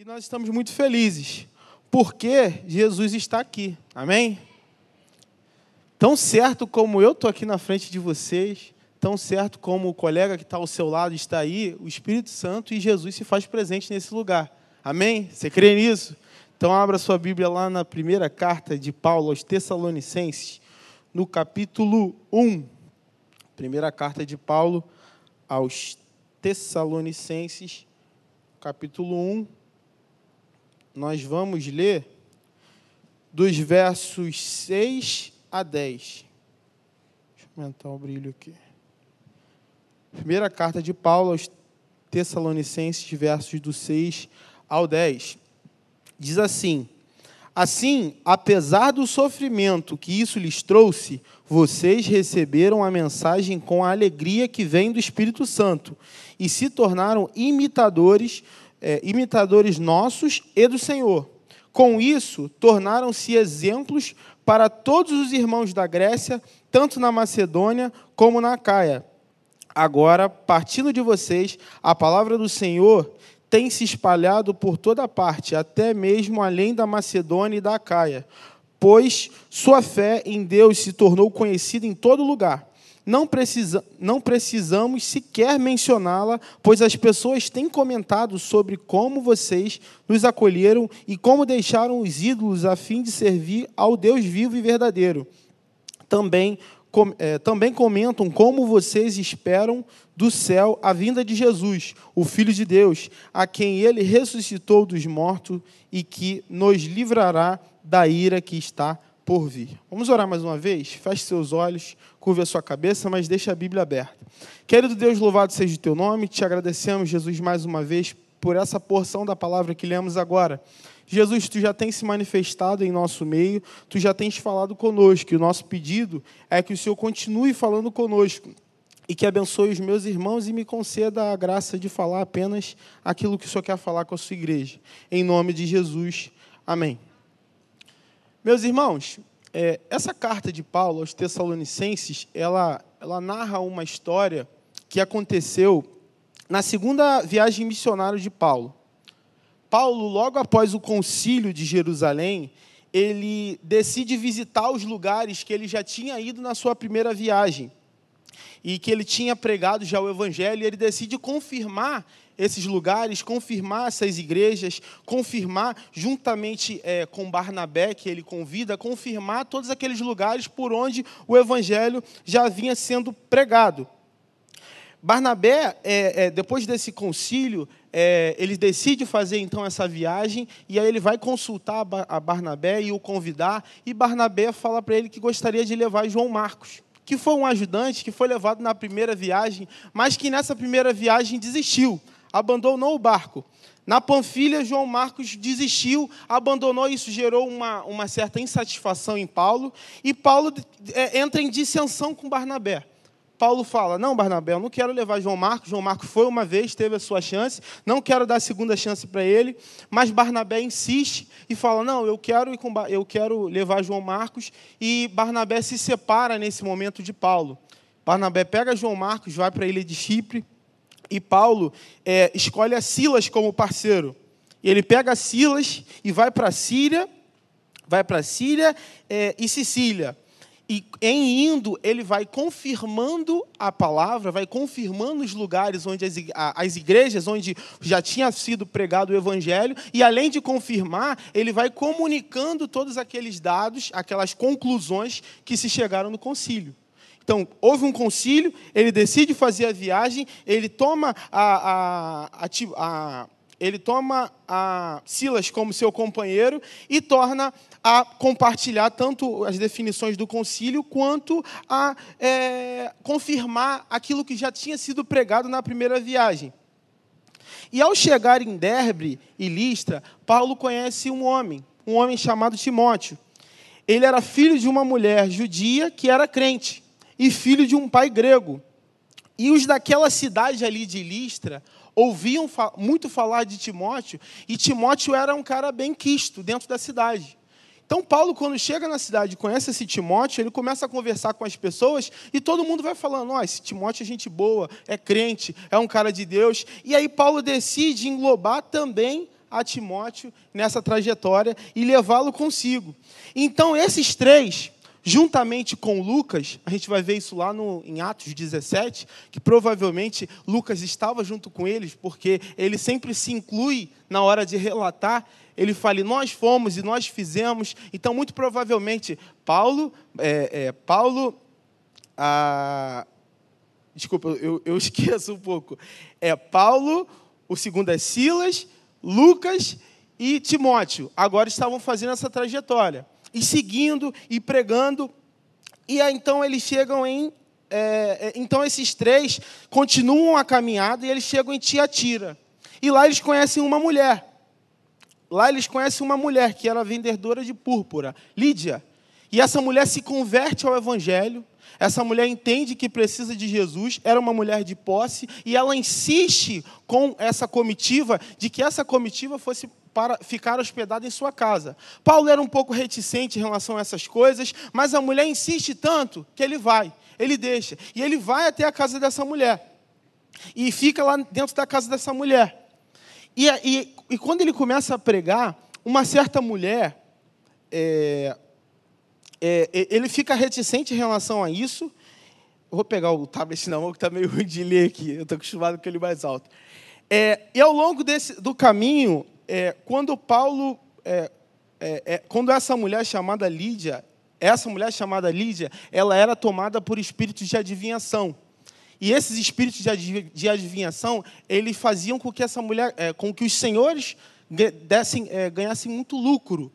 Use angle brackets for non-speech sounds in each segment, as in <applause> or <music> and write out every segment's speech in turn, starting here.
E nós estamos muito felizes, porque Jesus está aqui. Amém? Tão certo como eu estou aqui na frente de vocês, tão certo como o colega que está ao seu lado está aí, o Espírito Santo e Jesus se faz presente nesse lugar. Amém? Você crê nisso? Então abra sua Bíblia lá na primeira carta de Paulo aos Tessalonicenses, no capítulo 1. Primeira carta de Paulo aos Tessalonicenses, capítulo 1. Nós vamos ler dos versos 6 a 10. Deixa eu aumentar o brilho aqui. Primeira carta de Paulo aos Tessalonicenses, versos do 6 ao 10. Diz assim: Assim, apesar do sofrimento que isso lhes trouxe, vocês receberam a mensagem com a alegria que vem do Espírito Santo e se tornaram imitadores, é, imitadores nossos e do Senhor. Com isso, tornaram-se exemplos para todos os irmãos da Grécia, tanto na Macedônia como na Caia. Agora, partindo de vocês, a palavra do Senhor tem se espalhado por toda parte, até mesmo além da Macedônia e da Caia, pois sua fé em Deus se tornou conhecida em todo lugar. Não, precisa, não precisamos sequer mencioná-la, pois as pessoas têm comentado sobre como vocês nos acolheram e como deixaram os ídolos a fim de servir ao Deus vivo e verdadeiro. Também, com, é, também comentam como vocês esperam do céu a vinda de Jesus, o Filho de Deus, a quem ele ressuscitou dos mortos e que nos livrará da ira que está por vir. Vamos orar mais uma vez? Feche seus olhos, curva a sua cabeça, mas deixe a Bíblia aberta. Querido Deus, louvado seja o teu nome. Te agradecemos, Jesus, mais uma vez por essa porção da palavra que lemos agora. Jesus, tu já tens se manifestado em nosso meio, tu já tens falado conosco, e o nosso pedido é que o Senhor continue falando conosco e que abençoe os meus irmãos e me conceda a graça de falar apenas aquilo que o Senhor quer falar com a sua igreja. Em nome de Jesus. Amém. Meus irmãos, é, essa carta de Paulo aos Tessalonicenses, ela, ela narra uma história que aconteceu na segunda viagem missionária de Paulo. Paulo, logo após o concílio de Jerusalém, ele decide visitar os lugares que ele já tinha ido na sua primeira viagem e que ele tinha pregado já o evangelho, e ele decide confirmar esses lugares, confirmar essas igrejas, confirmar, juntamente é, com Barnabé, que ele convida, confirmar todos aqueles lugares por onde o evangelho já vinha sendo pregado. Barnabé, é, é, depois desse concílio, é, ele decide fazer então essa viagem, e aí ele vai consultar a Barnabé e o convidar, e Barnabé fala para ele que gostaria de levar João Marcos que foi um ajudante que foi levado na primeira viagem, mas que nessa primeira viagem desistiu abandonou o barco. Na Panfilha, João Marcos desistiu, abandonou, isso gerou uma, uma certa insatisfação em Paulo, e Paulo é, entra em dissensão com Barnabé. Paulo fala: Não, Barnabé, eu não quero levar João Marcos. João Marcos foi uma vez, teve a sua chance, não quero dar a segunda chance para ele. Mas Barnabé insiste e fala: Não, eu quero, ir com, eu quero levar João Marcos. E Barnabé se separa nesse momento de Paulo. Barnabé pega João Marcos, vai para a ilha de Chipre, e Paulo é, escolhe a Silas como parceiro. Ele pega Silas e vai para Síria, vai para Síria é, e Sicília. E em indo, ele vai confirmando a palavra, vai confirmando os lugares onde as igrejas, onde já tinha sido pregado o evangelho, e além de confirmar, ele vai comunicando todos aqueles dados, aquelas conclusões que se chegaram no concílio. Então, houve um concílio, ele decide fazer a viagem, ele toma a, a, a, ele toma a Silas como seu companheiro e torna a compartilhar tanto as definições do concílio quanto a é, confirmar aquilo que já tinha sido pregado na primeira viagem. E ao chegar em Derbe e Listra, Paulo conhece um homem, um homem chamado Timóteo. Ele era filho de uma mulher judia que era crente e filho de um pai grego. E os daquela cidade ali de Listra ouviam muito falar de Timóteo, e Timóteo era um cara bem quisto dentro da cidade. Então, Paulo, quando chega na cidade e conhece esse Timóteo, ele começa a conversar com as pessoas e todo mundo vai falando: oh, esse Timóteo é gente boa, é crente, é um cara de Deus. E aí, Paulo decide englobar também a Timóteo nessa trajetória e levá-lo consigo. Então, esses três, juntamente com Lucas, a gente vai ver isso lá no, em Atos 17, que provavelmente Lucas estava junto com eles, porque ele sempre se inclui na hora de relatar. Ele fala, nós fomos e nós fizemos. Então, muito provavelmente, Paulo, é, é, Paulo, desculpa, eu, eu <laughs> esqueço um pouco. É Paulo, o segundo é Silas, Lucas e Timóteo. Agora estavam fazendo essa trajetória. E seguindo e pregando. E aí, então eles chegam em. É, é, então esses três continuam a caminhada e eles chegam em Tiatira. E lá eles conhecem uma mulher. Lá eles conhecem uma mulher que era vendedora de púrpura, Lídia. E essa mulher se converte ao Evangelho. Essa mulher entende que precisa de Jesus, era uma mulher de posse, e ela insiste com essa comitiva de que essa comitiva fosse para ficar hospedada em sua casa. Paulo era um pouco reticente em relação a essas coisas, mas a mulher insiste tanto que ele vai, ele deixa. E ele vai até a casa dessa mulher. E fica lá dentro da casa dessa mulher. E, e, e quando ele começa a pregar, uma certa mulher. É, é, ele fica reticente em relação a isso. vou pegar o tablet na mão, que está meio ruim <laughs> de ler aqui. Eu estou acostumado com ele mais alto. É, e ao longo desse, do caminho, é, quando Paulo, é, é, é, quando essa mulher chamada Lídia, essa mulher chamada Lídia, ela era tomada por espíritos de adivinhação. E esses espíritos de adivinhação, eles faziam com que essa mulher, com que os senhores dessem, ganhassem muito lucro.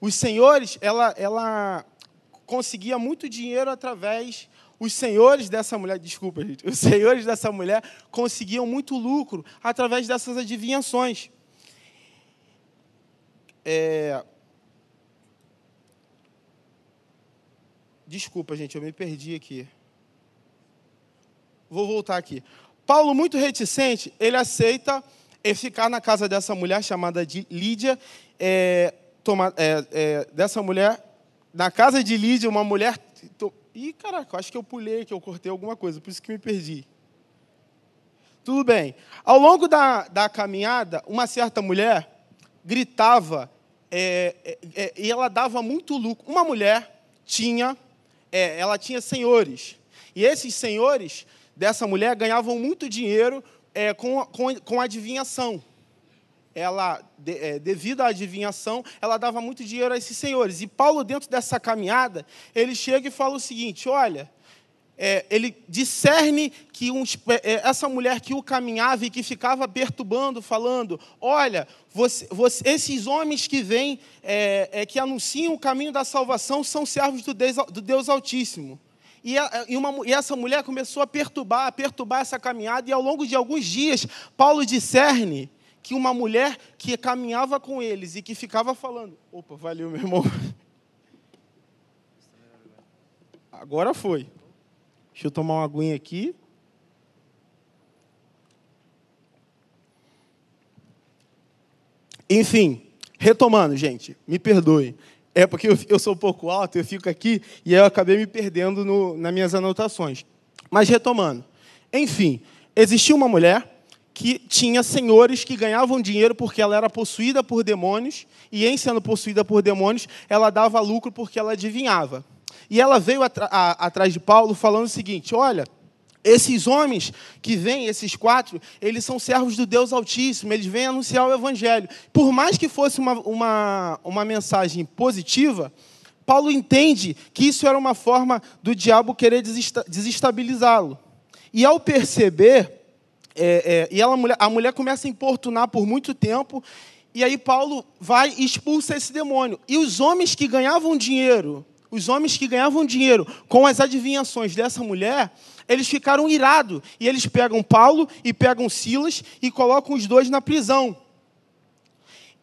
Os senhores, ela, ela conseguia muito dinheiro através. Os senhores dessa mulher, desculpa, gente, os senhores dessa mulher conseguiam muito lucro através dessas adivinhações. É... Desculpa, gente, eu me perdi aqui. Vou voltar aqui. Paulo, muito reticente, ele aceita ficar na casa dessa mulher chamada de Lídia, é, toma, é, é, dessa mulher na casa de Lídia, uma mulher. Ih, caraca, acho que eu pulei, que eu cortei alguma coisa, por isso que me perdi. Tudo bem. Ao longo da, da caminhada, uma certa mulher gritava é, é, é, e ela dava muito lucro. Uma mulher tinha, é, ela tinha senhores. E esses senhores dessa mulher ganhavam muito dinheiro é, com, com, com adivinhação ela, de, é, devido à adivinhação, ela dava muito dinheiro a esses senhores. E Paulo, dentro dessa caminhada, ele chega e fala o seguinte: olha, é, ele discerne que uns, é, essa mulher que o caminhava e que ficava perturbando, falando: olha, você, você, esses homens que vêm, é, é, que anunciam o caminho da salvação, são servos do Deus, do Deus Altíssimo. E, a, e, uma, e, essa mulher começou a perturbar, a perturbar essa caminhada, e ao longo de alguns dias, Paulo discerne que uma mulher que caminhava com eles e que ficava falando: opa, valeu, meu irmão. <laughs> Agora foi. Deixa eu tomar uma aguinha aqui. Enfim, retomando, gente, me perdoe. É porque eu, eu, sou um pouco alto, eu fico aqui e eu acabei me perdendo no, nas minhas anotações. Mas retomando. Enfim, existia uma mulher que tinha senhores que ganhavam dinheiro porque ela era possuída por demônios, e em sendo possuída por demônios, ela dava lucro porque ela adivinhava. E ela veio atrás de Paulo falando o seguinte: olha, esses homens que vêm, esses quatro, eles são servos do Deus Altíssimo, eles vêm anunciar o Evangelho. Por mais que fosse uma, uma, uma mensagem positiva, Paulo entende que isso era uma forma do diabo querer desestabilizá-lo. E ao perceber é, é, e ela, a, mulher, começa a importunar por muito tempo, e aí Paulo vai e expulsa esse demônio. E os homens que ganhavam dinheiro, os homens que ganhavam dinheiro com as adivinhações dessa mulher, eles ficaram irados. E eles pegam Paulo e pegam Silas e colocam os dois na prisão.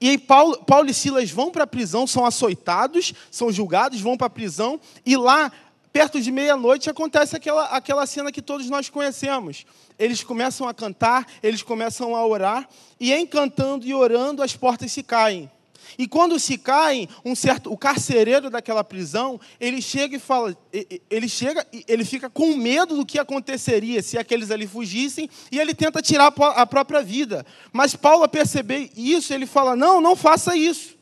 E aí Paulo, Paulo e Silas vão para a prisão, são açoitados, são julgados, vão para a prisão, e lá perto de meia-noite, acontece aquela, aquela cena que todos nós conhecemos. Eles começam a cantar, eles começam a orar, e em cantando e orando, as portas se caem. E quando se caem, um certo, o carcereiro daquela prisão, ele chega e fala, ele chega, ele fica com medo do que aconteceria se aqueles ali fugissem, e ele tenta tirar a própria vida. Mas Paulo a perceber isso, ele fala: "Não, não faça isso.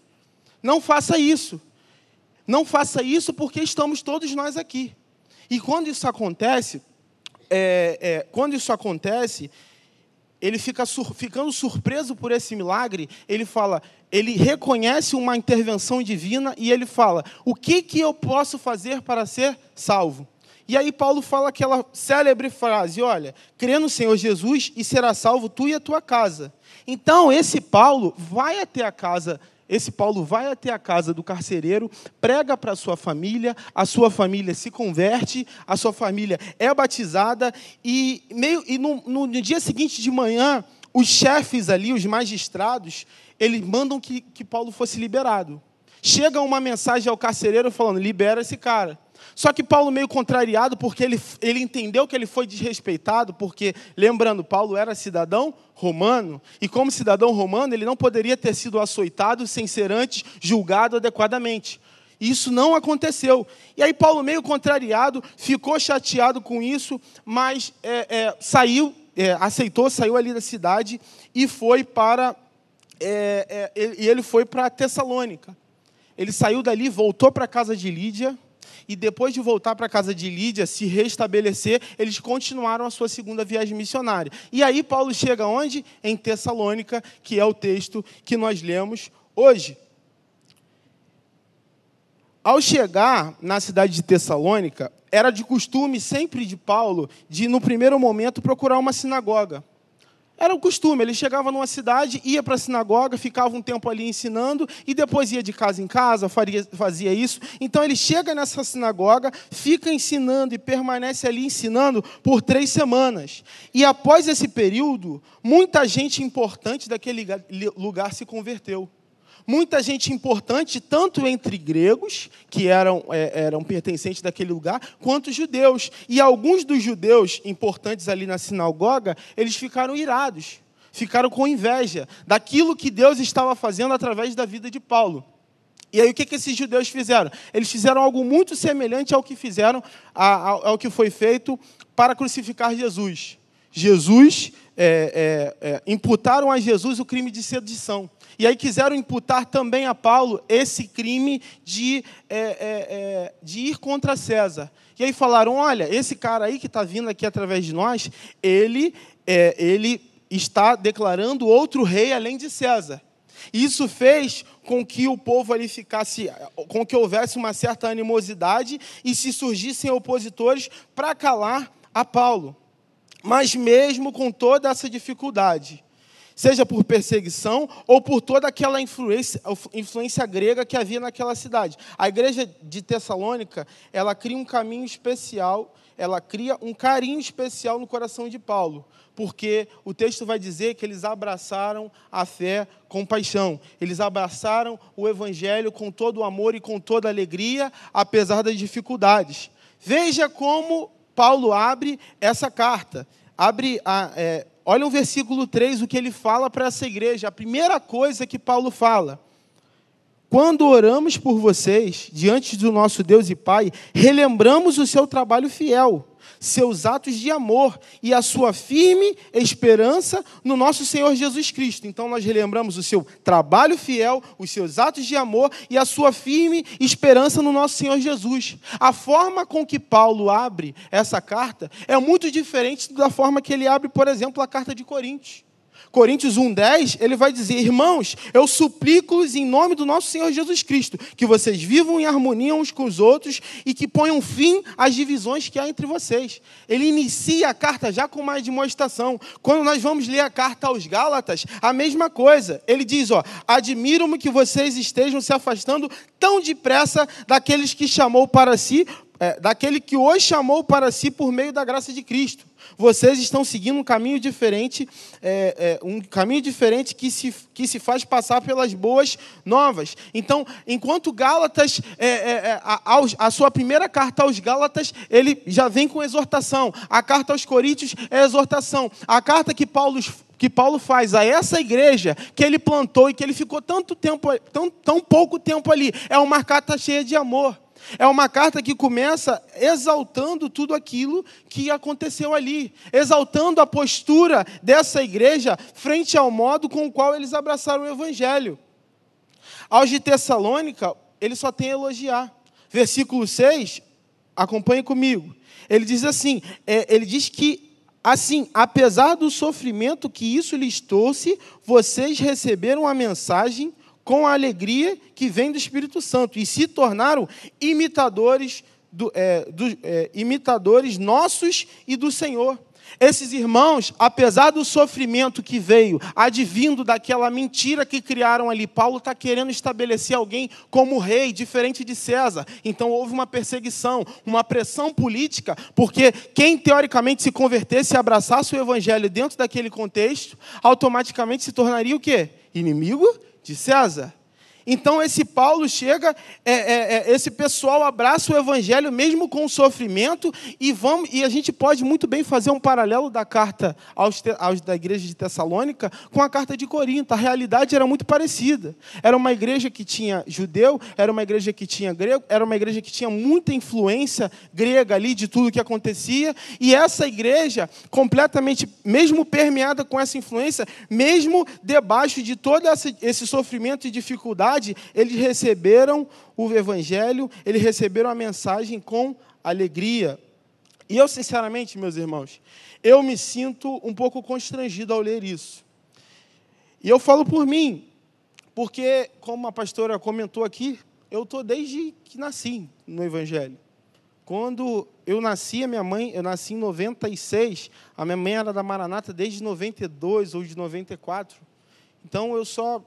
Não faça isso. Não faça isso porque estamos todos nós aqui." E quando isso acontece, é, é, quando isso acontece, ele fica sur ficando surpreso por esse milagre, ele fala, ele reconhece uma intervenção divina e ele fala: o que, que eu posso fazer para ser salvo? E aí Paulo fala aquela célebre frase: olha, crê no Senhor Jesus e será salvo tu e a tua casa. Então, esse Paulo vai até a casa esse Paulo vai até a casa do carcereiro, prega para a sua família, a sua família se converte, a sua família é batizada, e, meio, e no, no dia seguinte de manhã, os chefes ali, os magistrados, eles mandam que, que Paulo fosse liberado. Chega uma mensagem ao carcereiro falando: libera esse cara. Só que Paulo, meio contrariado, porque ele, ele entendeu que ele foi desrespeitado, porque, lembrando, Paulo era cidadão romano, e como cidadão romano, ele não poderia ter sido açoitado sem ser antes julgado adequadamente. Isso não aconteceu. E aí, Paulo, meio contrariado, ficou chateado com isso, mas é, é, saiu, é, aceitou, saiu ali da cidade e foi para. É, é, e ele foi para Tessalônica. Ele saiu dali, voltou para a casa de Lídia e depois de voltar para a casa de Lídia, se restabelecer, eles continuaram a sua segunda viagem missionária. E aí Paulo chega onde? Em Tessalônica, que é o texto que nós lemos hoje. Ao chegar na cidade de Tessalônica, era de costume sempre de Paulo de, no primeiro momento, procurar uma sinagoga. Era o costume, ele chegava numa cidade, ia para a sinagoga, ficava um tempo ali ensinando e depois ia de casa em casa, faria, fazia isso. Então ele chega nessa sinagoga, fica ensinando e permanece ali ensinando por três semanas. E após esse período, muita gente importante daquele lugar se converteu muita gente importante, tanto entre gregos, que eram, é, eram pertencentes daquele lugar, quanto judeus. E alguns dos judeus importantes ali na sinagoga, eles ficaram irados, ficaram com inveja daquilo que Deus estava fazendo através da vida de Paulo. E aí o que, que esses judeus fizeram? Eles fizeram algo muito semelhante ao que fizeram, ao, ao que foi feito para crucificar Jesus. Jesus, é, é, é, imputaram a Jesus o crime de sedição. E aí quiseram imputar também a Paulo esse crime de, é, é, é, de ir contra César. E aí falaram: olha, esse cara aí que está vindo aqui através de nós, ele, ele está declarando outro rei além de César. Isso fez com que o povo ali ficasse, com que houvesse uma certa animosidade e se surgissem opositores para calar a Paulo. Mas mesmo com toda essa dificuldade, seja por perseguição ou por toda aquela influência, influência grega que havia naquela cidade. A igreja de Tessalônica, ela cria um caminho especial, ela cria um carinho especial no coração de Paulo, porque o texto vai dizer que eles abraçaram a fé com paixão, eles abraçaram o evangelho com todo o amor e com toda a alegria, apesar das dificuldades. Veja como Paulo abre essa carta. Abre a, é, olha o versículo 3, o que ele fala para essa igreja. A primeira coisa que Paulo fala. Quando oramos por vocês, diante do nosso Deus e Pai, relembramos o seu trabalho fiel seus atos de amor e a sua firme esperança no nosso Senhor Jesus Cristo. Então nós relembramos o seu trabalho fiel, os seus atos de amor e a sua firme esperança no nosso Senhor Jesus. A forma com que Paulo abre essa carta é muito diferente da forma que ele abre, por exemplo, a carta de Coríntios. Coríntios 1,10, ele vai dizer: Irmãos, eu suplico-os em nome do nosso Senhor Jesus Cristo, que vocês vivam em harmonia uns com os outros e que ponham fim às divisões que há entre vocês. Ele inicia a carta já com uma demonstração. Quando nós vamos ler a carta aos Gálatas, a mesma coisa. Ele diz: ó, admiro-me que vocês estejam se afastando tão depressa daqueles que chamou para si, é, daquele que hoje chamou para si por meio da graça de Cristo Vocês estão seguindo um caminho diferente, é, é, um caminho diferente que se, que se faz passar pelas boas novas. Então, enquanto Gálatas, é, é, é a, a, sua primeira carta aos Gálatas, ele já vem com exortação. A carta aos Coríntios é exortação. A carta que Paulo que Paulo faz a essa igreja que ele plantou e que ele ficou tanto tempo, tão, tão pouco tempo ali, é uma carta cheia de amor. É uma carta que começa exaltando tudo aquilo que aconteceu ali, exaltando a postura dessa igreja frente ao modo com o qual eles abraçaram o evangelho. Aos de Tessalônica, ele só tem a elogiar. Versículo 6, acompanhe comigo. Ele diz assim: é, ele diz que Assim, apesar do sofrimento que isso lhes trouxe, vocês receberam a mensagem com a alegria que vem do Espírito Santo e se tornaram imitadores, do, é, do, é, imitadores nossos e do Senhor. Esses irmãos, apesar do sofrimento que veio, advindo daquela mentira que criaram ali, Paulo está querendo estabelecer alguém como rei, diferente de César. Então houve uma perseguição, uma pressão política, porque quem teoricamente se convertesse e abraçasse o evangelho dentro daquele contexto, automaticamente se tornaria o quê? Inimigo de César. Então esse Paulo chega, é, é, é, esse pessoal abraça o evangelho mesmo com sofrimento e vamos e a gente pode muito bem fazer um paralelo da carta aos, aos, da igreja de Tessalônica com a carta de Corinto. A realidade era muito parecida. Era uma igreja que tinha judeu, era uma igreja que tinha grego, era uma igreja que tinha muita influência grega ali de tudo que acontecia e essa igreja completamente, mesmo permeada com essa influência, mesmo debaixo de todo esse, esse sofrimento e dificuldade verdade, eles receberam o Evangelho, eles receberam a mensagem com alegria. E eu, sinceramente, meus irmãos, eu me sinto um pouco constrangido ao ler isso. E eu falo por mim, porque, como a pastora comentou aqui, eu estou desde que nasci no Evangelho. Quando eu nasci, a minha mãe, eu nasci em 96, a minha mãe era da Maranata desde 92 ou de 94. Então eu só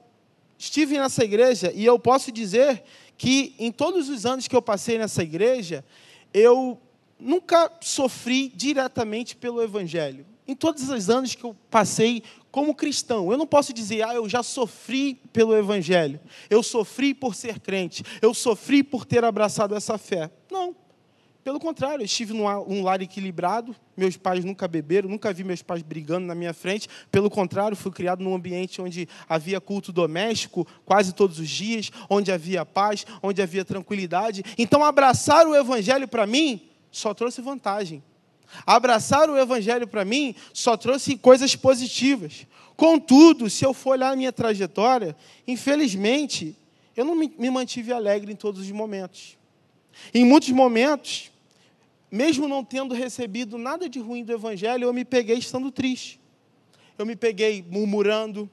estive nessa igreja e eu posso dizer que em todos os anos que eu passei nessa igreja, eu nunca sofri diretamente pelo Evangelho. Em todos os anos que eu passei como cristão, eu não posso dizer, ah, eu já sofri pelo Evangelho, eu sofri por ser crente, eu sofri por ter abraçado essa fé. Não. Pelo contrário, eu estive num lar equilibrado, meus pais nunca beberam, nunca vi meus pais brigando na minha frente. Pelo contrário, fui criado num ambiente onde havia culto doméstico quase todos os dias, onde havia paz, onde havia tranquilidade. Então, abraçar o Evangelho para mim só trouxe vantagem. Abraçar o Evangelho para mim só trouxe coisas positivas. Contudo, se eu for olhar a minha trajetória, infelizmente, eu não me mantive alegre em todos os momentos. Em muitos momentos, mesmo não tendo recebido nada de ruim do Evangelho, eu me peguei estando triste. Eu me peguei murmurando.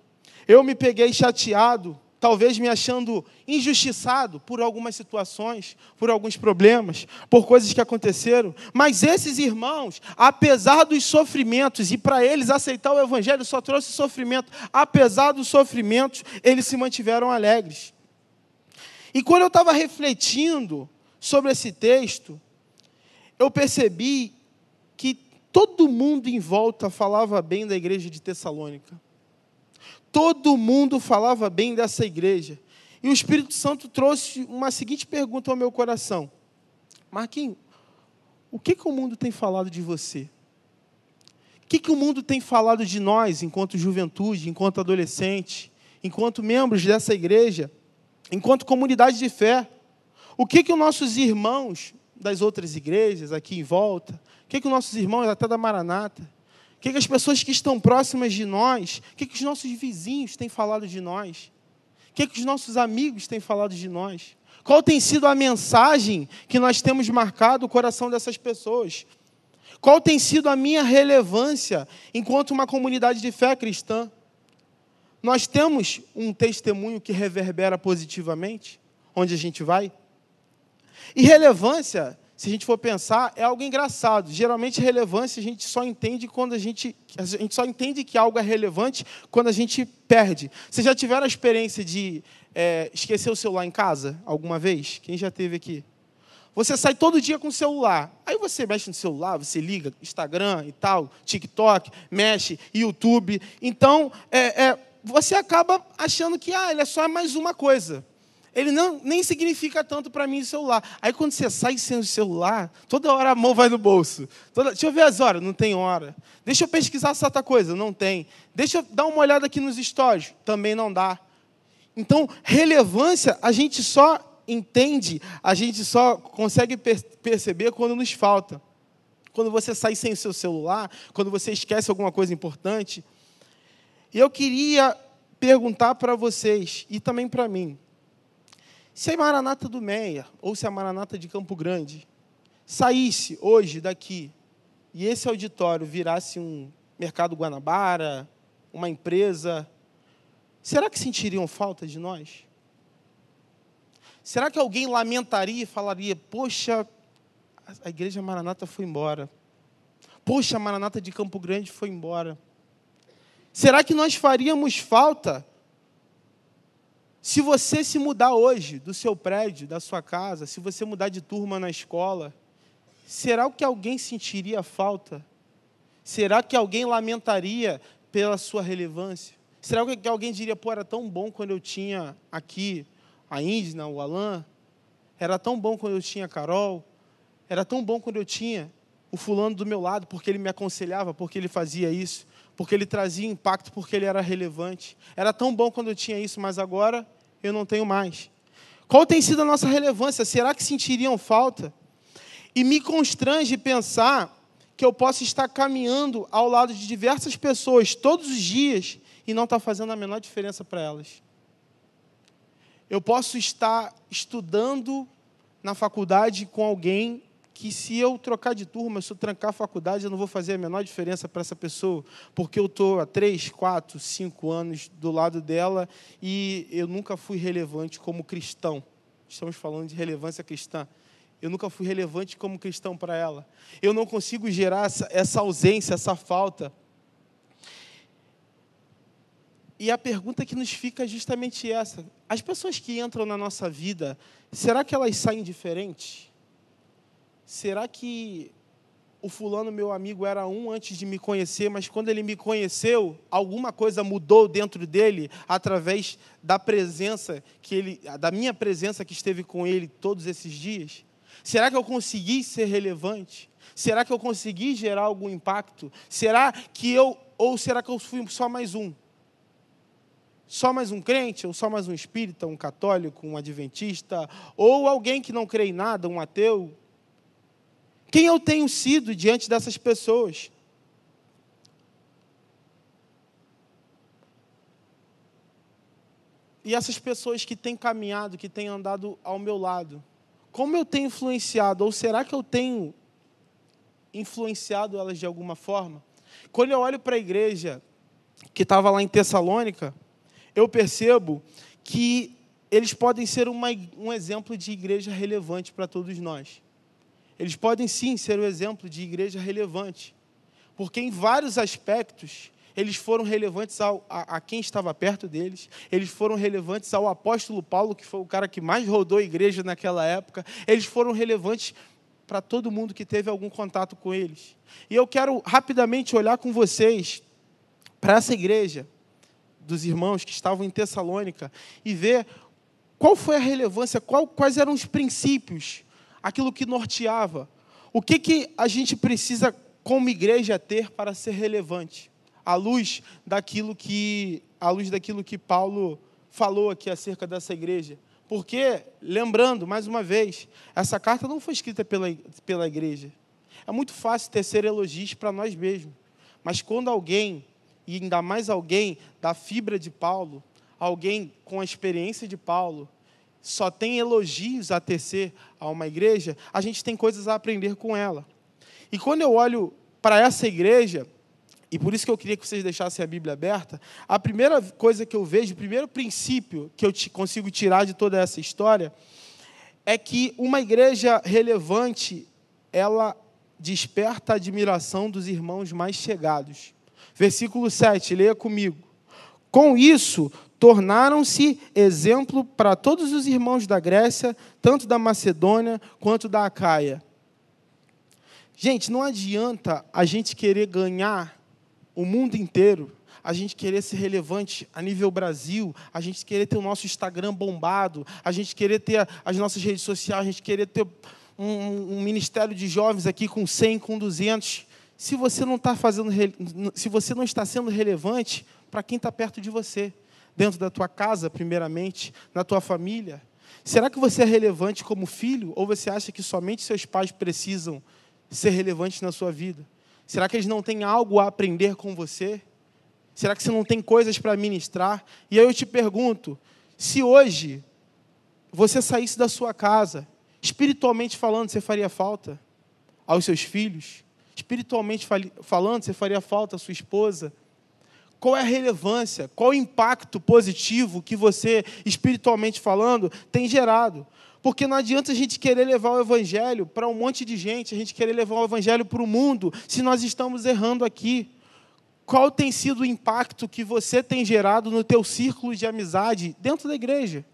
Eu me peguei chateado, talvez me achando injustiçado por algumas situações, por alguns problemas, por coisas que aconteceram. Mas esses irmãos, apesar dos sofrimentos, e para eles aceitar o Evangelho só trouxe sofrimento, apesar dos sofrimentos, eles se mantiveram alegres. E quando eu estava refletindo sobre esse texto, eu percebi que todo mundo em volta falava bem da igreja de Tessalônica. Todo mundo falava bem dessa igreja. E o Espírito Santo trouxe uma seguinte pergunta ao meu coração: Marquinhos, o que, que o mundo tem falado de você? O que, que o mundo tem falado de nós, enquanto juventude, enquanto adolescente, enquanto membros dessa igreja, enquanto comunidade de fé? O que, que os nossos irmãos das outras igrejas aqui em volta, o que, que os nossos irmãos até da Maranata, o que, que as pessoas que estão próximas de nós, o que, que os nossos vizinhos têm falado de nós, o que, que os nossos amigos têm falado de nós, qual tem sido a mensagem que nós temos marcado o coração dessas pessoas, qual tem sido a minha relevância enquanto uma comunidade de fé cristã. Nós temos um testemunho que reverbera positivamente, onde a gente vai? E relevância, se a gente for pensar, é algo engraçado. Geralmente relevância a gente só entende quando a gente a gente só entende que algo é relevante quando a gente perde. Vocês já tiveram a experiência de é, esquecer o celular em casa alguma vez? Quem já teve aqui? Você sai todo dia com o celular. Aí você mexe no celular, você liga Instagram e tal, TikTok, mexe, YouTube. Então, é, é, você acaba achando que ah, ele é só mais uma coisa. Ele não, nem significa tanto para mim o celular. Aí quando você sai sem o celular, toda hora a mão vai no bolso. Toda, deixa eu ver as horas, não tem hora. Deixa eu pesquisar certa coisa, não tem. Deixa eu dar uma olhada aqui nos stories, também não dá. Então, relevância a gente só entende, a gente só consegue per perceber quando nos falta. Quando você sai sem o seu celular, quando você esquece alguma coisa importante. E eu queria perguntar para vocês, e também para mim, se a Maranata do Meia, ou se a Maranata de Campo Grande, saísse hoje daqui, e esse auditório virasse um mercado Guanabara, uma empresa, será que sentiriam falta de nós? Será que alguém lamentaria e falaria: Poxa, a igreja Maranata foi embora. Poxa, a Maranata de Campo Grande foi embora. Será que nós faríamos falta se você se mudar hoje do seu prédio, da sua casa, se você mudar de turma na escola? Será que alguém sentiria falta? Será que alguém lamentaria pela sua relevância? Será que alguém diria, pô, era tão bom quando eu tinha aqui a Indna, o Alain. Era tão bom quando eu tinha a Carol. Era tão bom quando eu tinha o fulano do meu lado, porque ele me aconselhava, porque ele fazia isso, porque ele trazia impacto, porque ele era relevante. Era tão bom quando eu tinha isso, mas agora eu não tenho mais. Qual tem sido a nossa relevância? Será que sentiriam falta? E me constrange pensar que eu posso estar caminhando ao lado de diversas pessoas todos os dias e não estar fazendo a menor diferença para elas. Eu posso estar estudando na faculdade com alguém que, se eu trocar de turma, se eu trancar a faculdade, eu não vou fazer a menor diferença para essa pessoa, porque eu estou há três, quatro, cinco anos do lado dela e eu nunca fui relevante como cristão. Estamos falando de relevância cristã. Eu nunca fui relevante como cristão para ela. Eu não consigo gerar essa, essa ausência, essa falta. E a pergunta que nos fica é justamente essa: as pessoas que entram na nossa vida, será que elas saem diferentes? Será que o fulano, meu amigo, era um antes de me conhecer, mas quando ele me conheceu, alguma coisa mudou dentro dele através da presença que ele, da minha presença que esteve com ele todos esses dias? Será que eu consegui ser relevante? Será que eu consegui gerar algum impacto? Será que eu ou será que eu fui só mais um? só mais um crente, ou só mais um espírita, um católico, um adventista, ou alguém que não crê em nada, um ateu? Quem eu tenho sido diante dessas pessoas? E essas pessoas que têm caminhado, que têm andado ao meu lado, como eu tenho influenciado? Ou será que eu tenho influenciado elas de alguma forma? Quando eu olho para a igreja que estava lá em Tessalônica, eu percebo que eles podem ser uma, um exemplo de igreja relevante para todos nós. Eles podem sim ser o exemplo de igreja relevante, porque em vários aspectos eles foram relevantes ao, a, a, quem estava perto deles, eles foram relevantes ao apóstolo Paulo, que foi o cara que mais rodou a igreja naquela época, eles foram relevantes para todo mundo que teve algum contato com eles. E eu quero rapidamente olhar com vocês para essa igreja dos irmãos que estavam em Tessalônica e ver qual foi a relevância, qual, quais eram os princípios, aquilo que norteava. O que, que a gente precisa, como igreja, ter para ser relevante? À luz daquilo que, à luz daquilo que Paulo falou aqui acerca dessa igreja. Porque, lembrando, mais uma vez, essa carta não foi escrita pela, pela igreja. É muito fácil tecer elogios para nós mesmos. Mas quando alguém e ainda mais alguém da fibra de Paulo, alguém com a experiência de Paulo, só tem elogios a tecer a uma igreja, a gente tem coisas a aprender com ela. E quando eu olho para essa igreja, e por isso que eu queria que vocês deixassem a Bíblia aberta, a primeira coisa que eu vejo, o primeiro princípio que eu consigo tirar de toda essa história, é que uma igreja relevante, ela desperta a admiração dos irmãos mais chegados. Versículo 7, leia comigo. Com isso, tornaram-se exemplo para todos os irmãos da Grécia, tanto da Macedônia quanto da Acaia. Gente, não adianta a gente querer ganhar o mundo inteiro, a gente querer ser relevante a nível Brasil, a gente querer ter o nosso Instagram bombado, a gente querer ter as nossas redes sociais, a gente querer ter um, um ministério de jovens aqui com 100, com 200. Se você não está fazendo, se você não está sendo relevante para quem está perto de você, dentro da tua casa, primeiramente, na tua família, será que você é relevante como filho ou você acha que somente seus pais precisam ser relevantes na sua vida? Será que eles não têm algo a aprender com você? Será que você não tem coisas para ministrar? E aí eu te pergunto: se hoje você saísse da sua casa, espiritualmente falando, você faria falta aos seus filhos? Espiritualmente falando, você faria falta à sua esposa? Qual é a relevância? Qual o impacto positivo que você, espiritualmente falando, tem gerado? Porque não adianta a gente querer levar o evangelho para um monte de gente, a gente querer levar o evangelho para o mundo, se nós estamos errando aqui. Qual tem sido o impacto que você tem gerado no teu círculo de amizade dentro da igreja?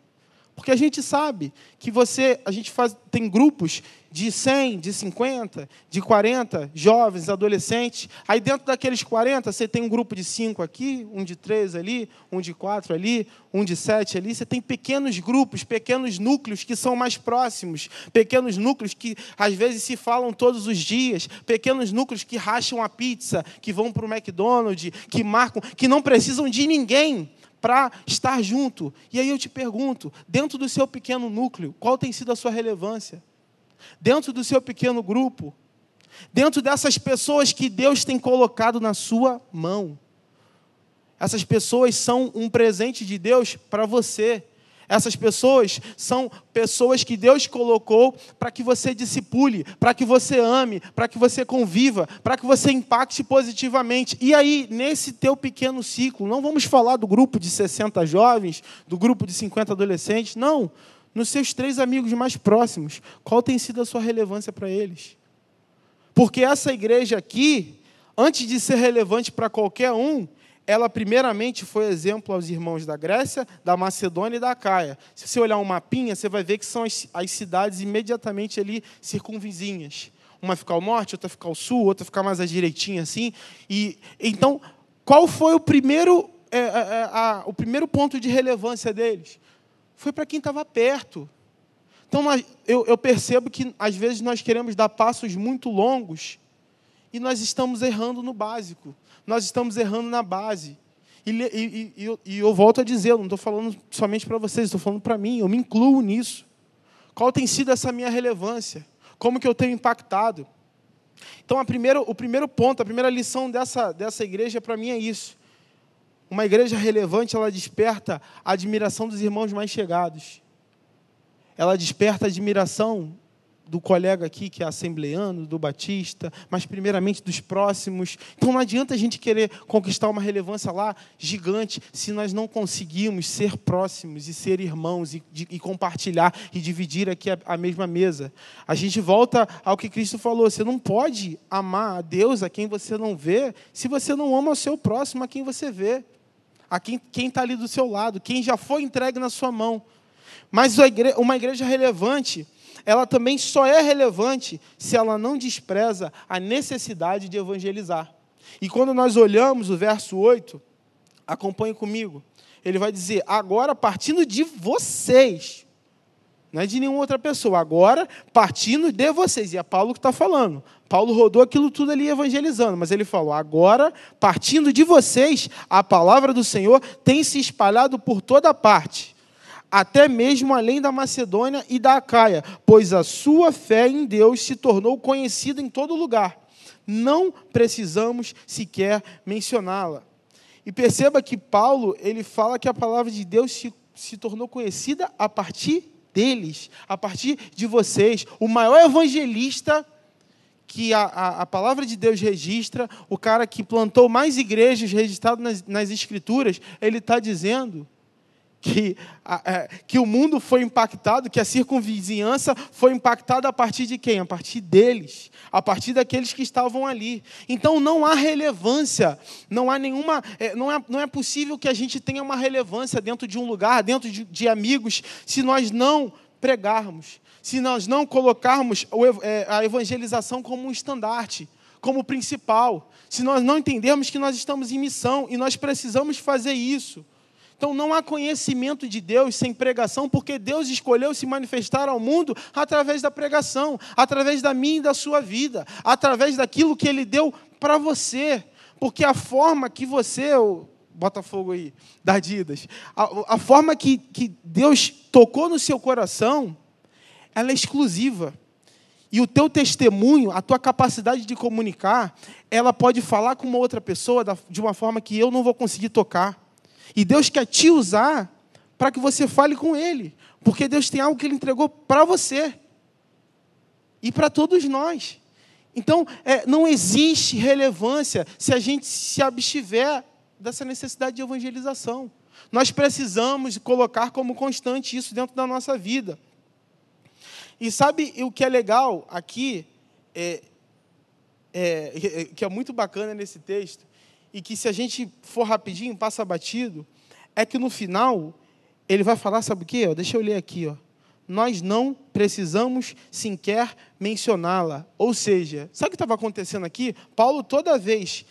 Porque a gente sabe que você, a gente faz, tem grupos de 100, de 50, de 40 jovens, adolescentes. Aí dentro daqueles 40, você tem um grupo de 5 aqui, um de 3 ali, um de 4 ali, um de 7 ali. Você tem pequenos grupos, pequenos núcleos que são mais próximos, pequenos núcleos que às vezes se falam todos os dias, pequenos núcleos que racham a pizza, que vão para o McDonald's, que marcam, que não precisam de ninguém para estar junto. E aí eu te pergunto, dentro do seu pequeno núcleo, qual tem sido a sua relevância? Dentro do seu pequeno grupo, dentro dessas pessoas que Deus tem colocado na sua mão. Essas pessoas são um presente de Deus para você. Essas pessoas são pessoas que Deus colocou para que você discipule, para que você ame, para que você conviva, para que você impacte positivamente. E aí, nesse teu pequeno ciclo, não vamos falar do grupo de 60 jovens, do grupo de 50 adolescentes, não. Nos seus três amigos mais próximos, qual tem sido a sua relevância para eles? Porque essa igreja aqui, antes de ser relevante para qualquer um, ela primeiramente foi exemplo aos irmãos da Grécia, da Macedônia e da Caia. Se você olhar um mapinha, você vai ver que são as, as cidades imediatamente ali circunvizinhas. Uma fica ao norte, outra fica ao sul, outra fica mais à direitinha assim. E então, qual foi o primeiro, é, é, é a, o primeiro ponto de relevância deles? Foi para quem estava perto. Então, eu, eu percebo que às vezes nós queremos dar passos muito longos e nós estamos errando no básico nós estamos errando na base. E, e, e, e eu volto a dizer, eu não estou falando somente para vocês, estou falando para mim, eu me incluo nisso. Qual tem sido essa minha relevância? Como que eu tenho impactado? Então, primeira, o primeiro ponto, a primeira lição dessa, dessa igreja para mim é isso. Uma igreja relevante, ela desperta a admiração dos irmãos mais chegados. Ela desperta a admiração do colega aqui que é assembleano, do batista, mas primeiramente dos próximos. Então não adianta a gente querer conquistar uma relevância lá gigante se nós não conseguimos ser próximos e ser irmãos e, de, e compartilhar e dividir aqui a, a, mesma mesa. A gente volta ao que Cristo falou: você não pode amar a Deus a quem você não vê se você não ama o seu próximo a quem você vê, a quem está ali do seu lado, quem já foi entregue na sua mão. Mas uma igreja relevante ela também só é relevante se ela não despreza a necessidade de evangelizar. E quando nós olhamos o verso 8, acompanhe comigo, ele vai dizer: agora partindo de vocês, não é de nenhuma outra pessoa, agora partindo de vocês. E é Paulo que está falando. Paulo rodou aquilo tudo ali evangelizando, mas ele falou: agora, partindo de vocês, a palavra do Senhor tem se espalhado por toda parte até mesmo além da Macedônia e da Acaia, pois a sua fé em Deus se tornou conhecida em todo lugar. Não precisamos sequer mencioná-la. E perceba que Paulo, ele fala que a palavra de Deus se, se tornou conhecida a partir deles, a partir de vocês. O maior evangelista que a, a, a, palavra de Deus registra, o cara que plantou mais igrejas registrado nas, nas Escrituras, ele está dizendo que, é, que o mundo foi impactado, que a circunvizinhança foi impactada a partir de quem? A partir deles, a partir daqueles que estavam ali. Então não há relevância, não há nenhuma. É, não, é, não é possível que a gente tenha uma relevância dentro de um lugar, dentro de, de amigos, se nós não pregarmos, se nós não colocarmos é, a evangelização como um estandarte, como principal, se nós não entendermos que nós estamos em missão e nós precisamos fazer isso. Então não há conhecimento de Deus sem pregação, porque Deus escolheu se manifestar ao mundo através da pregação, através da minha e da sua vida, através daquilo que Ele deu para você. Porque a forma que você, Botafogo aí, da Adidas, a, a forma que, que Deus tocou no seu coração, ela é exclusiva. E o teu testemunho, a tua capacidade de comunicar, ela pode falar com uma outra pessoa de uma forma que eu não vou conseguir tocar. E Deus quer te usar para que você fale com Ele, porque Deus tem algo que Ele entregou para você e para todos nós. Então, é, não existe relevância se a gente se abstiver dessa necessidade de evangelização. Nós precisamos colocar como constante isso dentro da nossa vida. E sabe o que é legal aqui, é, é, que é muito bacana nesse texto? E que se a gente for rapidinho, passa batido, é que no final ele vai falar, sabe o quê? Deixa eu ler aqui, ó. Nós não precisamos sequer mencioná-la. Ou seja, sabe o que estava acontecendo aqui? Paulo, toda vez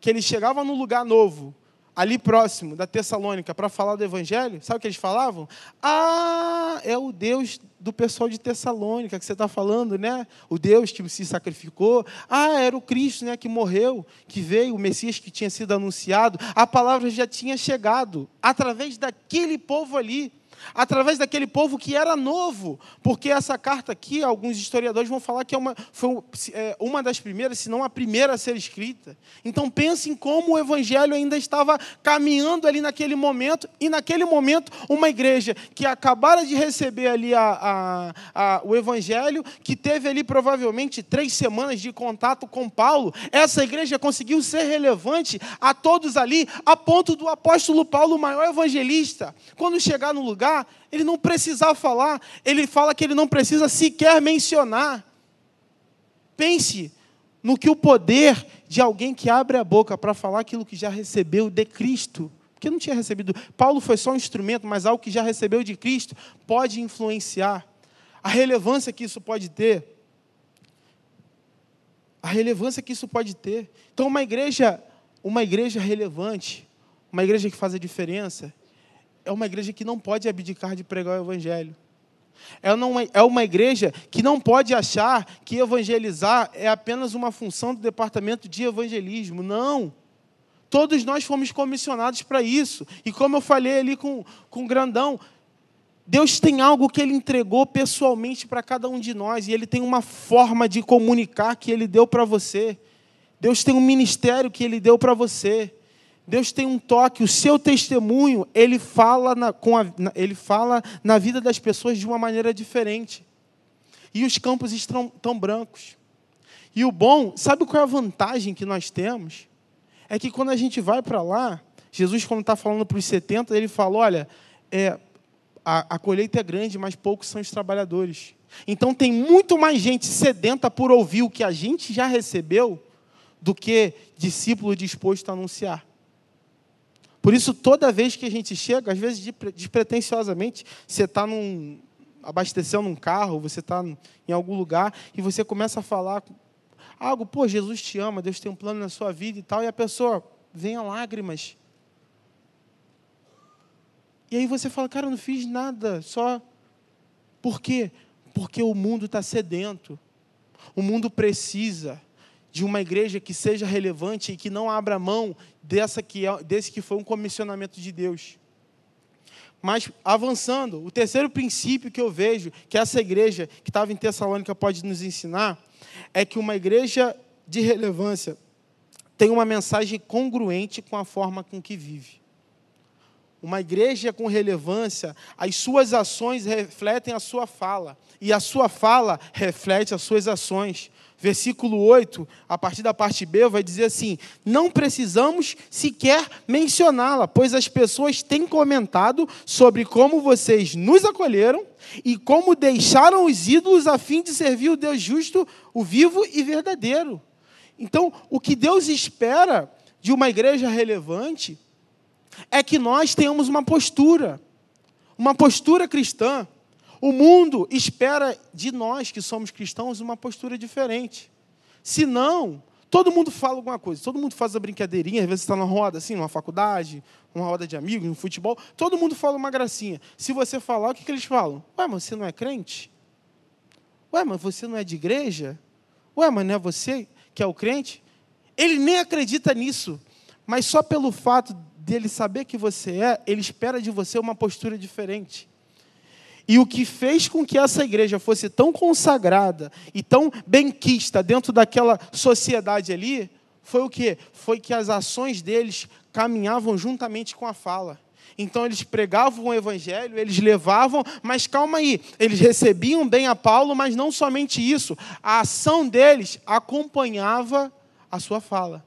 que ele chegava num lugar novo, ali próximo da Tessalônica, para falar do Evangelho, sabe o que eles falavam? Ah, é o Deus do pessoal de Tessalônica que você está falando, né? O Deus que se sacrificou. Ah, era o Cristo, né? Que morreu, que veio, o Messias que tinha sido anunciado. A palavra já tinha chegado através daquele povo ali através daquele povo que era novo, porque essa carta aqui, alguns historiadores vão falar que é uma, foi é, uma das primeiras, se não a primeira a ser escrita. Então pense em como o evangelho ainda estava caminhando ali naquele momento, e naquele momento uma igreja que acabara de receber ali a, a, a, o evangelho, que teve ali provavelmente três semanas de contato com Paulo, essa igreja conseguiu ser relevante a todos ali, a ponto do apóstolo Paulo, o maior evangelista, quando chegar no lugar, falar, ele não precisar falar, ele fala que ele não precisa sequer mencionar. Pense no que o poder de alguém que abre a boca para falar aquilo que já recebeu de Cristo, porque não tinha recebido. Paulo foi só um instrumento, mas algo que já recebeu de Cristo pode influenciar. A relevância que isso pode ter. A relevância que isso pode ter. Então, uma igreja, uma igreja relevante, uma igreja que faz a diferença, é uma igreja que não pode abdicar de pregar o evangelho. É uma, é uma igreja que não pode achar que evangelizar é apenas uma função do departamento de evangelismo. Não. Todos nós fomos comissionados para isso. E como eu falei ali com, com o Grandão, Deus tem algo que Ele entregou pessoalmente para cada um de nós. E Ele tem uma forma de comunicar que Ele deu para você. Deus tem um ministério que Ele deu para você. Deus tem um toque, o seu testemunho, ele fala na, com a, ele fala na vida das pessoas de uma maneira diferente. E os campos estão tão brancos. E o bom, sabe qual é a vantagem que nós temos? É que quando a gente vai para lá, Jesus, quando está falando para os 70, ele fala: olha, é, a, a colheita é grande, mas poucos são os trabalhadores. Então tem muito mais gente sedenta por ouvir o que a gente já recebeu do que discípulo disposto a anunciar. Por isso, toda vez que a gente chega, às vezes despretensiosamente, você está abastecendo um carro, você está em algum lugar e você começa a falar algo, pô, Jesus te ama, Deus tem um plano na sua vida e tal, e a pessoa vem a lágrimas. E aí você fala, cara, eu não fiz nada, só. Por quê? Porque o mundo está sedento. O mundo precisa de uma igreja que seja relevante e que não abra mão dessa que é, desse que foi um comissionamento de Deus. Mas avançando, o terceiro princípio que eu vejo que essa igreja que estava em Tessalônica pode nos ensinar é que uma igreja de relevância tem uma mensagem congruente com a forma com que vive. Uma igreja com relevância, as suas ações refletem a sua fala, e a sua fala reflete as suas ações versículo 8, a partir da parte B, vai dizer assim: Não precisamos sequer mencioná-la, pois as pessoas têm comentado sobre como vocês nos acolheram e como deixaram os ídolos a fim de servir o Deus justo, o vivo e verdadeiro. Então, o que Deus espera de uma igreja relevante é que nós tenhamos uma postura, uma postura cristã o mundo espera de nós que somos cristãos uma postura diferente. Se não, todo mundo fala alguma coisa, todo mundo faz a brincadeirinha, às vezes está na roda, assim, numa faculdade, uma roda de amigos, no futebol, todo mundo fala uma gracinha. Se você falar, o que, que eles falam? Ué, mas você não é crente? Ué, mas você não é de igreja? Ué, mas não é você que é o crente? Ele nem acredita nisso, mas só pelo fato dele saber que você é, ele espera de você uma postura diferente. E o que fez com que essa igreja fosse tão consagrada e tão benquista dentro daquela sociedade ali, foi o que? Foi que as ações deles caminhavam juntamente com a fala. Então eles pregavam o evangelho, eles levavam, mas calma aí, eles recebiam bem a Paulo, mas não somente isso, a ação deles acompanhava a sua fala.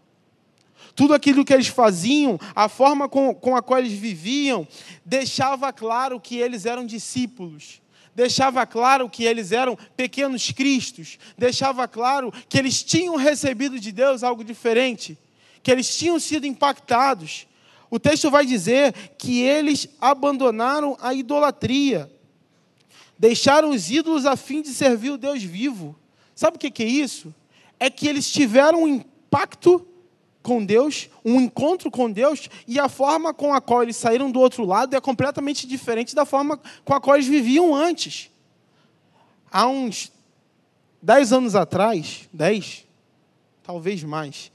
Tudo aquilo que eles faziam, a forma com, com a qual eles viviam, deixava claro que eles eram discípulos. Deixava claro que eles eram pequenos cristos. Deixava claro que eles tinham recebido de Deus algo diferente. Que eles tinham sido impactados. O texto vai dizer que eles abandonaram a idolatria. Deixaram os ídolos a fim de servir o Deus vivo. Sabe o que é isso? É que eles tiveram um impacto com Deus, um encontro com Deus, e a forma com a qual eles saíram do outro lado é completamente diferente da forma com a qual eles viviam antes. Há uns dez anos atrás, dez, talvez mais,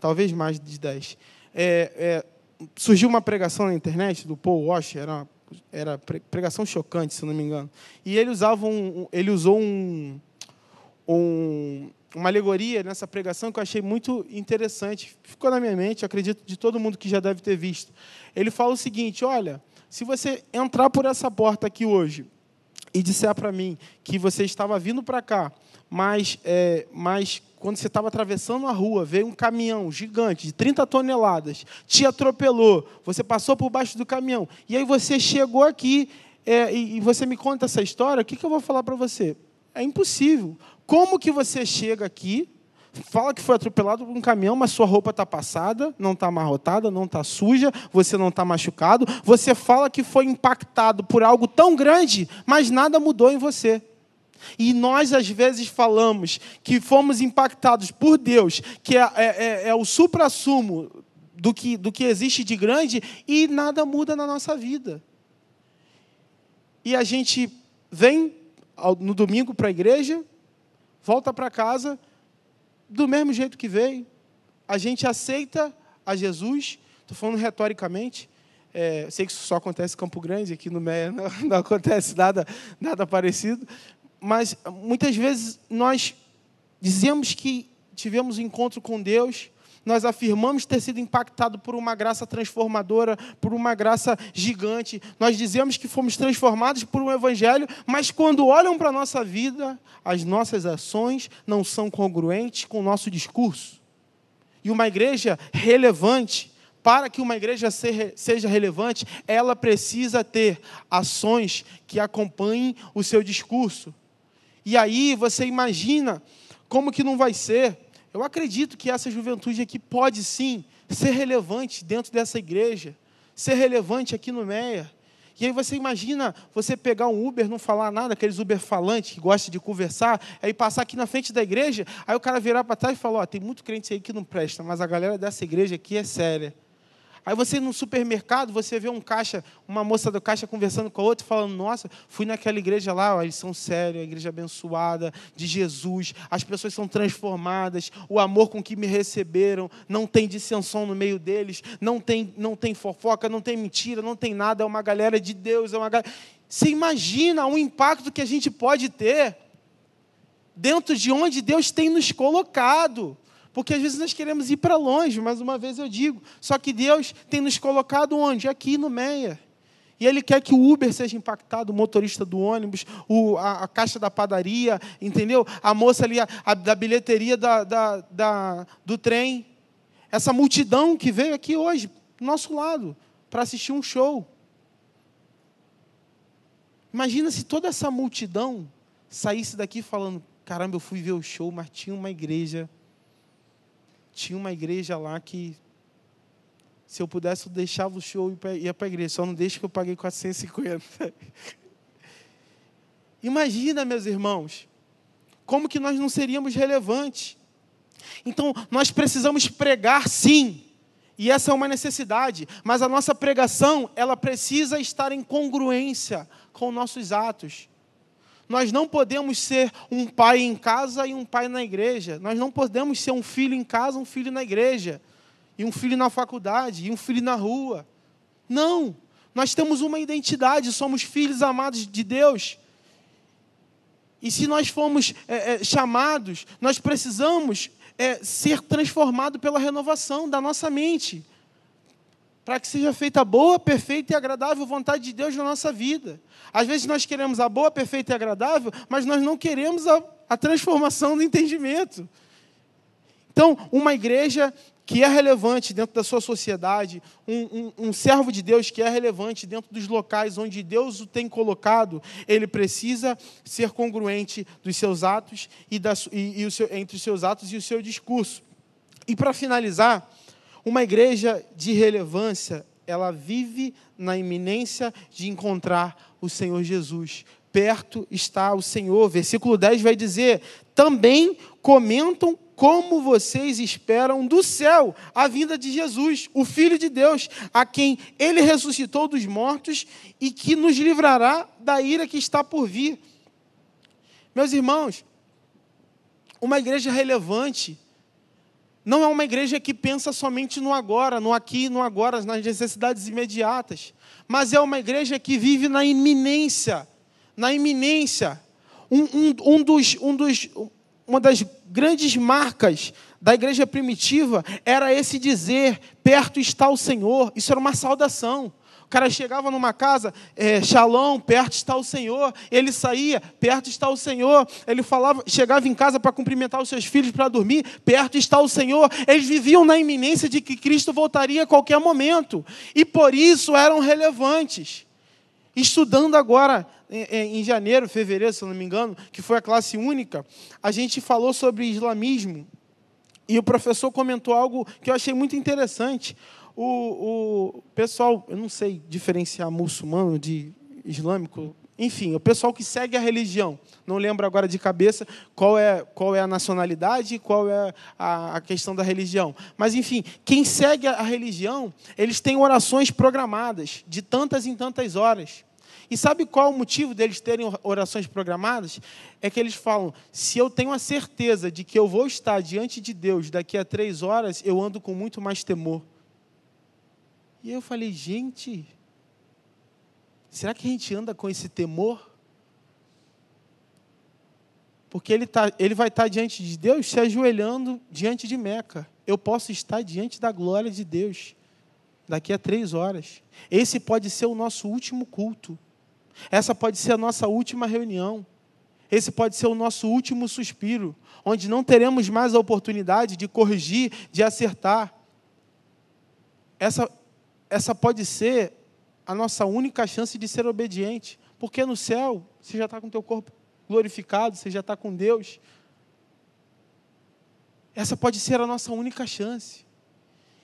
talvez mais de dez, é, é, surgiu uma pregação na internet do Paul Washer, era, era pregação chocante, se não me engano, e ele usava um, ele usou um, um uma alegoria nessa pregação que eu achei muito interessante. Ficou na minha mente, acredito de todo mundo que já deve ter visto. Ele fala o seguinte: olha, se você entrar por essa porta aqui hoje e disser para mim que você estava vindo para cá, mas, é, mas quando você estava atravessando a rua, veio um caminhão gigante de 30 toneladas, te atropelou, você passou por baixo do caminhão, e aí você chegou aqui é, e, e, você me conta essa história, o que, que eu vou falar para você? É impossível. Como que você chega aqui, fala que foi atropelado por um caminhão, mas sua roupa está passada, não está amarrotada, não está suja, você não está machucado. Você fala que foi impactado por algo tão grande, mas nada mudou em você. E nós, às vezes, falamos que fomos impactados por Deus, que é, é, é, é o supra-sumo do que, do que existe de grande, e nada muda na nossa vida. E a gente vem no domingo para a igreja, volta para casa do mesmo jeito que veio. A gente aceita a Jesus, estou falando retoricamente, é, sei que isso só acontece em Campo Grande, aqui no Meia <laughs> não, não acontece nada, nada parecido, mas muitas vezes nós dizemos que tivemos um encontro com Deus, nós afirmamos ter sido impactado por uma graça transformadora, por uma graça gigante. Nós dizemos que fomos transformados por um evangelho, mas quando olham para a nossa vida, as nossas ações não são congruentes com o nosso discurso. E uma igreja relevante, para que uma igreja seja relevante, ela precisa ter ações que acompanhem o seu discurso. E aí você imagina como que não vai ser eu acredito que essa juventude aqui pode sim ser relevante dentro dessa igreja, ser relevante aqui no Meia. E aí você imagina você pegar um Uber, não falar nada, aqueles Uber falantes que gostam de conversar, aí passar aqui na frente da igreja, aí o cara virar para trás e falar, ó, tem muito crente aí que não presta, mas a galera dessa igreja aqui é séria. Aí você no supermercado, você vê um caixa, uma moça do caixa conversando com a outra, falando: Nossa, fui naquela igreja lá, ó, eles são sérios, a igreja abençoada de Jesus, as pessoas são transformadas, o amor com que me receberam, não tem dissensão no meio deles, não tem, não tem fofoca, não tem mentira, não tem nada, é uma galera de Deus, é uma galera. Você imagina o impacto que a gente pode ter dentro de onde Deus tem nos colocado. Porque às vezes nós queremos ir para longe, mais uma vez eu digo. Só que Deus tem nos colocado onde? Aqui no Meia. E ele quer que o Uber seja impactado, o motorista do ônibus, o, a, a, caixa da padaria, entendeu? A moça ali a, a, da bilheteria da, da, da, do trem. Essa multidão que veio aqui hoje, do nosso lado, para assistir um show. Imagina se toda essa multidão saísse daqui falando: caramba, eu fui ver o show, mas tinha uma igreja. Tinha uma igreja lá que se eu pudesse, eu deixava o show e ia para a igreja. Só não deixa que eu paguei 450. <laughs> Imagina, meus irmãos, como que nós não seríamos relevantes. Então, nós precisamos pregar sim. E essa é uma necessidade, mas a nossa pregação, ela precisa estar em congruência com nossos atos. Nós não podemos ser um pai em casa e um pai na igreja. Nós não podemos ser um filho em casa, um filho na igreja e um filho na faculdade, e um filho na rua. Não! Nós temos uma identidade, somos filhos amados de Deus. E se nós fomos é, é, chamados, nós precisamos é, ser transformados pela renovação da nossa mente, para que seja feita a boa, perfeita e agradável vontade de Deus na nossa vida. Às vezes nós queremos a boa, perfeita e agradável, mas nós não queremos a, a transformação do entendimento. Então, uma igreja que é relevante dentro da sua sociedade, um, um, um, servo de Deus que é relevante dentro dos locais onde Deus o tem colocado, ele precisa ser congruente dos seus atos e, da, e, e seu, entre os seus atos e o seu discurso. E para finalizar, uma igreja de relevância, ela vive na iminência de encontrar o Senhor Jesus. Perto está o Senhor. Versículo 10 vai dizer: também comentam como vocês esperam do céu a vinda de Jesus, o Filho de Deus, a quem ele ressuscitou dos mortos e que nos livrará da ira que está por vir. Meus irmãos, uma igreja relevante não é uma igreja que pensa somente no agora, no aqui, no agora, nas necessidades imediatas, mas é uma igreja que vive na iminência, na iminência. Um, um, um dos, um dos, uma das grandes marcas da igreja primitiva era esse dizer: perto está o Senhor. Isso era uma saudação. Cara chegava numa casa, é, Shalom, perto está o Senhor. Ele saía, perto está o Senhor. Ele falava, chegava em casa para cumprimentar os seus filhos para dormir, perto está o Senhor. Eles viviam na iminência de que Cristo voltaria a qualquer momento. E por isso eram relevantes. Estudando agora em janeiro, fevereiro, se não me engano, que foi a classe única, a gente falou sobre islamismo. E o professor comentou algo que eu achei muito interessante. O, o pessoal, eu não sei diferenciar muçulmano de islâmico, enfim, o pessoal que segue a religião, não lembro agora de cabeça qual é, qual é a nacionalidade, qual é a, a questão da religião. Mas, enfim, quem segue a religião, eles têm orações programadas, de tantas em tantas horas. E sabe qual o motivo deles terem orações programadas? É que eles falam: se eu tenho a certeza de que eu vou estar diante de Deus daqui a três horas, eu ando com muito mais temor. E eu falei: gente, será que a gente anda com esse temor? Porque ele, tá, ele vai estar diante de Deus se ajoelhando diante de Meca. Eu posso estar diante da glória de Deus daqui a três horas. Esse pode ser o nosso último culto. Essa pode ser a nossa última reunião. Esse pode ser o nosso último suspiro, onde não teremos mais a oportunidade de corrigir, de acertar. Essa, essa pode ser a nossa única chance de ser obediente, porque no céu você já está com o teu corpo glorificado, você já está com Deus. Essa pode ser a nossa única chance.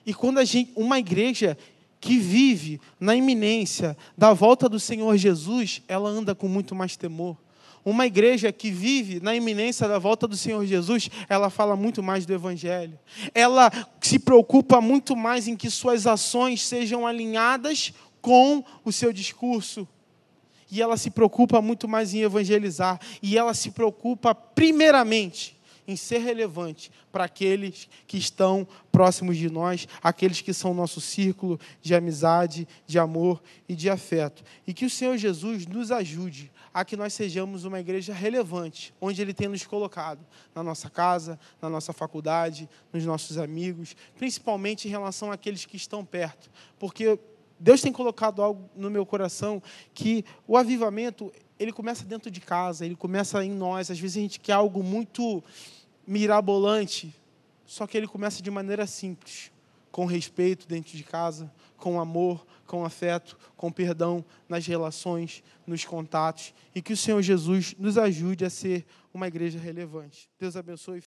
E quando a gente, uma igreja que vive na iminência da volta do Senhor Jesus, ela anda com muito mais temor. Uma igreja que vive na iminência da volta do Senhor Jesus, ela fala muito mais do Evangelho. Ela se preocupa muito mais em que suas ações sejam alinhadas com o seu discurso. E ela se preocupa muito mais em evangelizar. E ela se preocupa, primeiramente, em ser relevante para aqueles que estão próximos de nós, aqueles que são nosso círculo de amizade, de amor e de afeto. E que o Senhor Jesus nos ajude a que nós sejamos uma igreja relevante, onde Ele tem nos colocado, na nossa casa, na nossa faculdade, nos nossos amigos, principalmente em relação àqueles que estão perto. Porque Deus tem colocado algo no meu coração que o avivamento, ele começa dentro de casa, ele começa em nós. Às vezes a gente quer algo muito mirabolante, só que ele começa de maneira simples, com respeito dentro de casa, com amor, com afeto, com perdão nas relações, nos contatos, e que o Senhor Jesus nos ajude a ser uma igreja relevante. Deus abençoe.